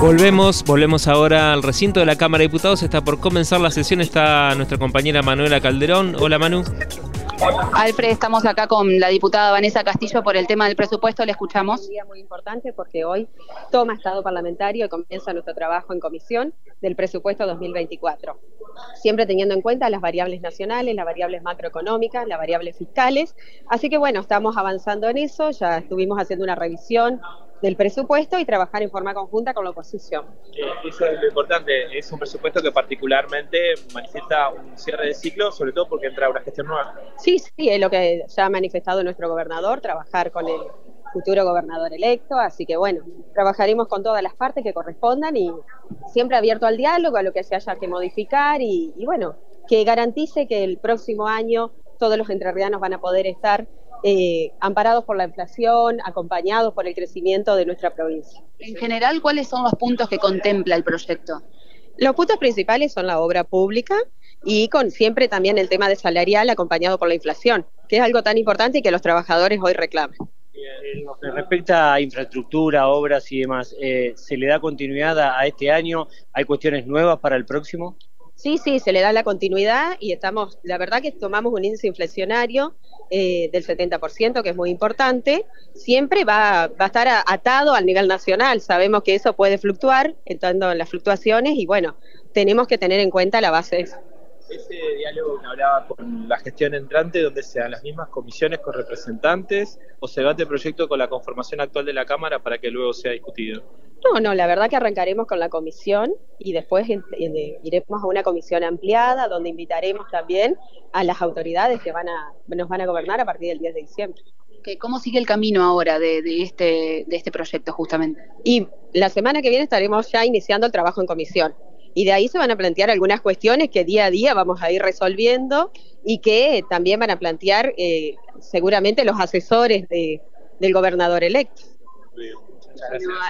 Volvemos, volvemos ahora al recinto de la Cámara de Diputados. Está por comenzar la sesión. Está nuestra compañera Manuela Calderón. Hola Manu. Alfred, estamos acá con la diputada Vanessa Castillo por el tema del presupuesto, le escuchamos. Un día muy importante porque hoy toma Estado Parlamentario y comienza nuestro trabajo en comisión del presupuesto 2024. Siempre teniendo en cuenta las variables nacionales, las variables macroeconómicas, las variables fiscales. Así que bueno, estamos avanzando en eso, ya estuvimos haciendo una revisión del presupuesto y trabajar en forma conjunta con la oposición. Eh, eso es lo importante, es un presupuesto que particularmente manifiesta un cierre de ciclo, sobre todo porque entra una gestión nueva. Sí, sí, es lo que ya ha manifestado nuestro gobernador, trabajar con el futuro gobernador electo, así que bueno, trabajaremos con todas las partes que correspondan y siempre abierto al diálogo, a lo que se haya que modificar y, y bueno, que garantice que el próximo año todos los entrerrianos van a poder estar eh, amparados por la inflación, acompañados por el crecimiento de nuestra provincia. En general, ¿cuáles son los puntos que contempla el proyecto? Los puntos principales son la obra pública y con siempre también el tema de salarial acompañado por la inflación, que es algo tan importante y que los trabajadores hoy reclaman. En lo que respecta a infraestructura, obras y demás, eh, ¿se le da continuidad a este año? ¿Hay cuestiones nuevas para el próximo? Sí, sí, se le da la continuidad y estamos, la verdad que tomamos un índice inflacionario eh, del 70%, que es muy importante, siempre va, va a estar atado al nivel nacional. Sabemos que eso puede fluctuar, entrando en las fluctuaciones, y bueno, tenemos que tener en cuenta la base ese diálogo que hablaba con la gestión entrante, donde se dan las mismas comisiones con representantes, o se debate el proyecto con la conformación actual de la Cámara para que luego sea discutido? No, no, la verdad que arrancaremos con la comisión y después iremos a una comisión ampliada donde invitaremos también a las autoridades que van a, nos van a gobernar a partir del 10 de diciembre. ¿Cómo sigue el camino ahora de, este, de este proyecto justamente? Y la semana que viene estaremos ya iniciando el trabajo en comisión y de ahí se van a plantear algunas cuestiones que día a día vamos a ir resolviendo y que también van a plantear eh, seguramente los asesores de, del gobernador electo.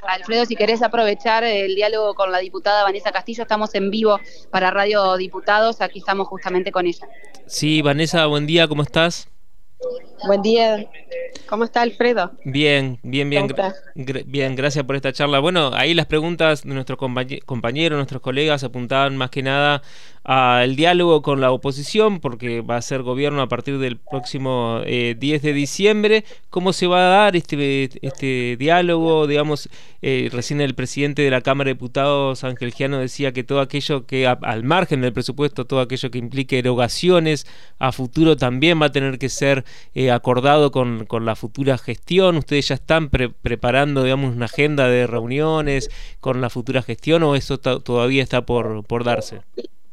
Alfredo, si querés aprovechar el diálogo con la diputada Vanessa Castillo, estamos en vivo para Radio Diputados, aquí estamos justamente con ella. Sí, Vanessa, buen día, ¿cómo estás? Buen día. ¿Cómo está Alfredo? Bien, bien, bien. bien, gracias por esta charla. Bueno, ahí las preguntas de nuestros compañeros, nuestros colegas apuntaban más que nada al diálogo con la oposición, porque va a ser gobierno a partir del próximo 10 eh, de diciembre. ¿Cómo se va a dar este, este diálogo? Digamos, eh, recién el presidente de la Cámara de Diputados, Ángel Giano, decía que todo aquello que, al margen del presupuesto, todo aquello que implique erogaciones a futuro también va a tener que ser eh, acordado con, con, la futura gestión. ¿Ustedes ya están preparando, digamos, una agenda de reuniones con la futura gestión o eso todavía está por, por darse?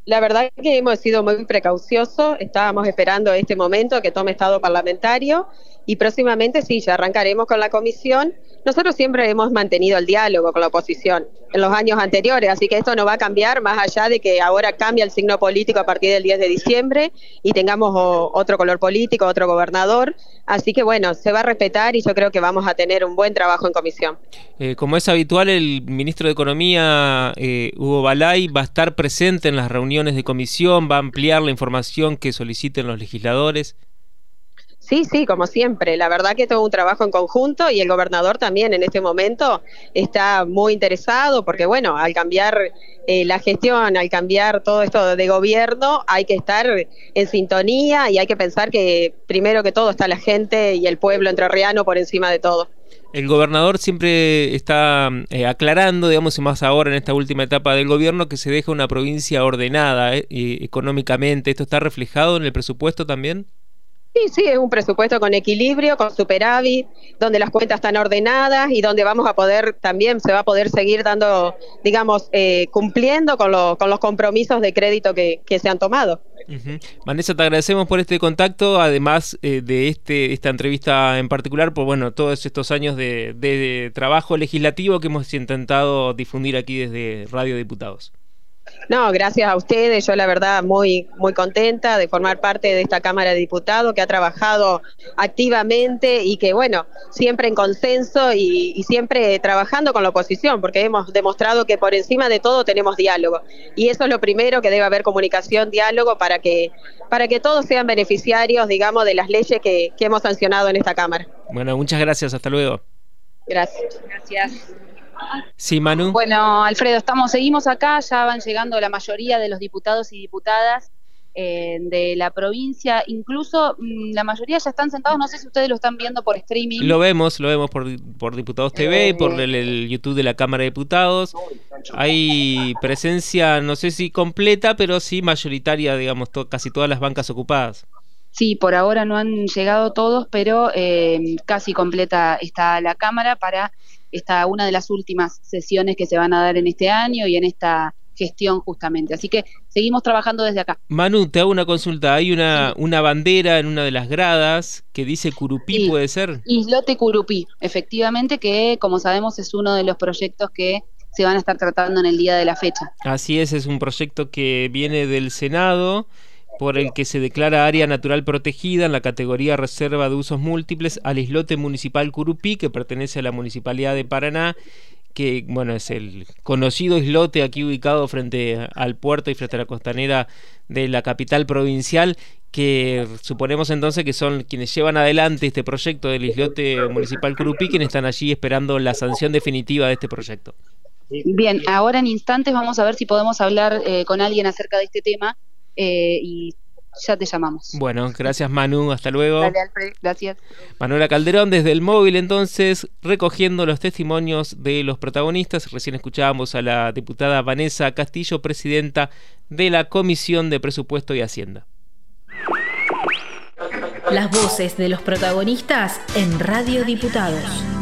La verdad que hemos sido muy precauciosos, estábamos esperando este momento que tome estado parlamentario y próximamente sí, ya arrancaremos con la comisión. Nosotros siempre hemos mantenido el diálogo con la oposición en los años anteriores, así que esto no va a cambiar más allá de que ahora cambia el signo político a partir del 10 de diciembre y tengamos otro color político, otro gobernador. Así que bueno, se va a respetar y yo creo que vamos a tener un buen trabajo en comisión. Eh, como es habitual, el ministro de Economía, eh, Hugo Balay, va a estar presente en las reuniones de comisión, va a ampliar la información que soliciten los legisladores. Sí, sí, como siempre. La verdad que todo un trabajo en conjunto y el gobernador también en este momento está muy interesado porque, bueno, al cambiar eh, la gestión, al cambiar todo esto de gobierno, hay que estar en sintonía y hay que pensar que primero que todo está la gente y el pueblo entrerriano por encima de todo. El gobernador siempre está eh, aclarando, digamos, y más ahora en esta última etapa del gobierno, que se deja una provincia ordenada eh, económicamente. ¿Esto está reflejado en el presupuesto también? Sí, sí, es un presupuesto con equilibrio, con superávit, donde las cuentas están ordenadas y donde vamos a poder también se va a poder seguir dando, digamos, eh, cumpliendo con, con, los compromisos de crédito que, se han tomado. Vanessa, te agradecemos por este contacto, además eh, de este, esta entrevista en particular, por bueno, todos estos años de, de trabajo legislativo que hemos intentado difundir aquí desde Radio Diputados. No, gracias a ustedes. Yo la verdad muy muy contenta de formar parte de esta Cámara de Diputados que ha trabajado activamente y que bueno, siempre en consenso y, siempre trabajando con la oposición, porque hemos demostrado que por encima de todo tenemos diálogo. Y eso es lo primero que debe haber comunicación, diálogo para que para que todos sean beneficiarios, digamos, de las leyes que, que hemos sancionado en esta Cámara. Bueno, muchas gracias. Hasta luego. Gracias. Gracias. Sí, Manu. Bueno, Alfredo, estamos, seguimos acá, ya van llegando la mayoría de los diputados y diputadas eh, de la provincia, incluso mm, la mayoría ya están sentados, no sé si ustedes lo están viendo por streaming. Lo vemos, lo vemos por, por Diputados TV, por Eh. el, el YouTube de la Cámara de Diputados. Hay presencia, no sé si completa, pero sí mayoritaria, digamos, to- casi todas las bancas ocupadas. Sí, por ahora no han llegado todos, pero eh, casi completa está la Cámara para esta una de las últimas sesiones que se van a dar en este año y en esta gestión justamente. Así que seguimos trabajando desde acá. Manu, te hago una consulta. Hay una, una bandera en una de las gradas que dice Curupí, Sí. ¿puede ser? Islote Curupí, efectivamente, que como sabemos es uno de los proyectos que se van a estar tratando en el día de la fecha. Así es, es un proyecto que viene del Senado por el que se declara área natural protegida en la categoría reserva de usos múltiples al islote municipal Curupí, que pertenece a la Municipalidad de Paraná, que bueno, es el conocido islote aquí ubicado frente al puerto y frente a la costanera de la capital provincial, que suponemos entonces que son quienes llevan adelante este proyecto del islote municipal Curupí, quienes están allí esperando la sanción definitiva de este proyecto. Bien, ahora en instantes vamos a ver si podemos hablar eh, con alguien acerca de este tema eh, y ya te llamamos. Bueno, gracias Manu, hasta luego. Dale, Alfred, gracias. Manuela Calderón desde el móvil entonces recogiendo los testimonios de los protagonistas. Recién escuchábamos a la diputada Vanessa Castillo, presidenta de la Comisión de Presupuesto y Hacienda. Las voces de los protagonistas en Radio Diputados.